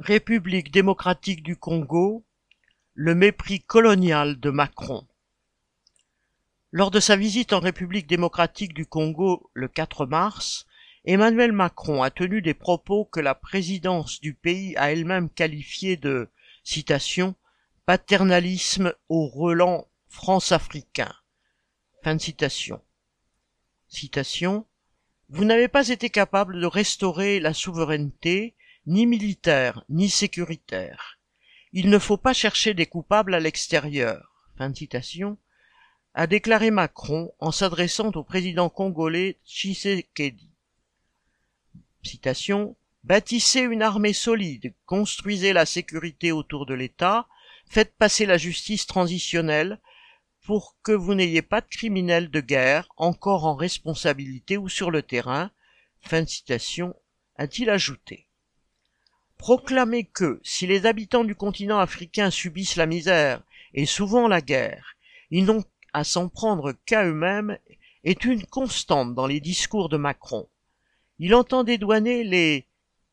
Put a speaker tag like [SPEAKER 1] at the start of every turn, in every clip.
[SPEAKER 1] République démocratique du Congo, le mépris colonial de Macron. Lors de sa visite en République démocratique du Congo le 4 mars, Emmanuel Macron a tenu des propos que la présidence du pays a elle-même qualifiés de, citation, paternalisme au relent france-africain. Fin de citation. Citation. Vous n'avez pas été capable de restaurer la souveraineté, ni militaire, ni sécuritaire. Il ne faut pas chercher des coupables à l'extérieur. A déclaré Macron en s'adressant au président congolais Tshisekedi. Citation Bâtissez une armée solide, construisez la sécurité autour de l'État, faites passer la justice transitionnelle pour que vous n'ayez pas de criminels de guerre encore en responsabilité ou sur le terrain. Fin de citation, a-t-il ajouté. Proclamer que, si les habitants du continent africain subissent la misère et souvent la guerre, ils n'ont à s'en prendre qu'à eux-mêmes est une constante dans les discours de Macron. Il entend dédouaner les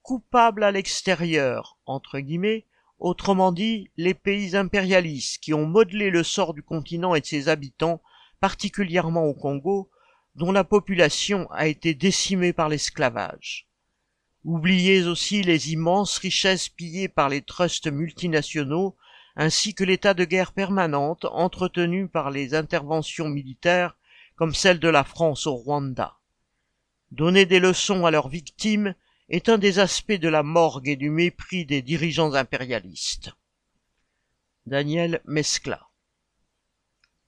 [SPEAKER 1] coupables à l'extérieur, entre guillemets, autrement dit les pays impérialistes qui ont modelé le sort du continent et de ses habitants, particulièrement au Congo, dont la population a été décimée par l'esclavage. Oubliez aussi les immenses richesses pillées par les trusts multinationaux, ainsi que l'état de guerre permanente entretenu par les interventions militaires comme celle de la France au Rwanda. Donner des leçons à leurs victimes est un des aspects de la morgue et du mépris des dirigeants impérialistes. Daniel Mescla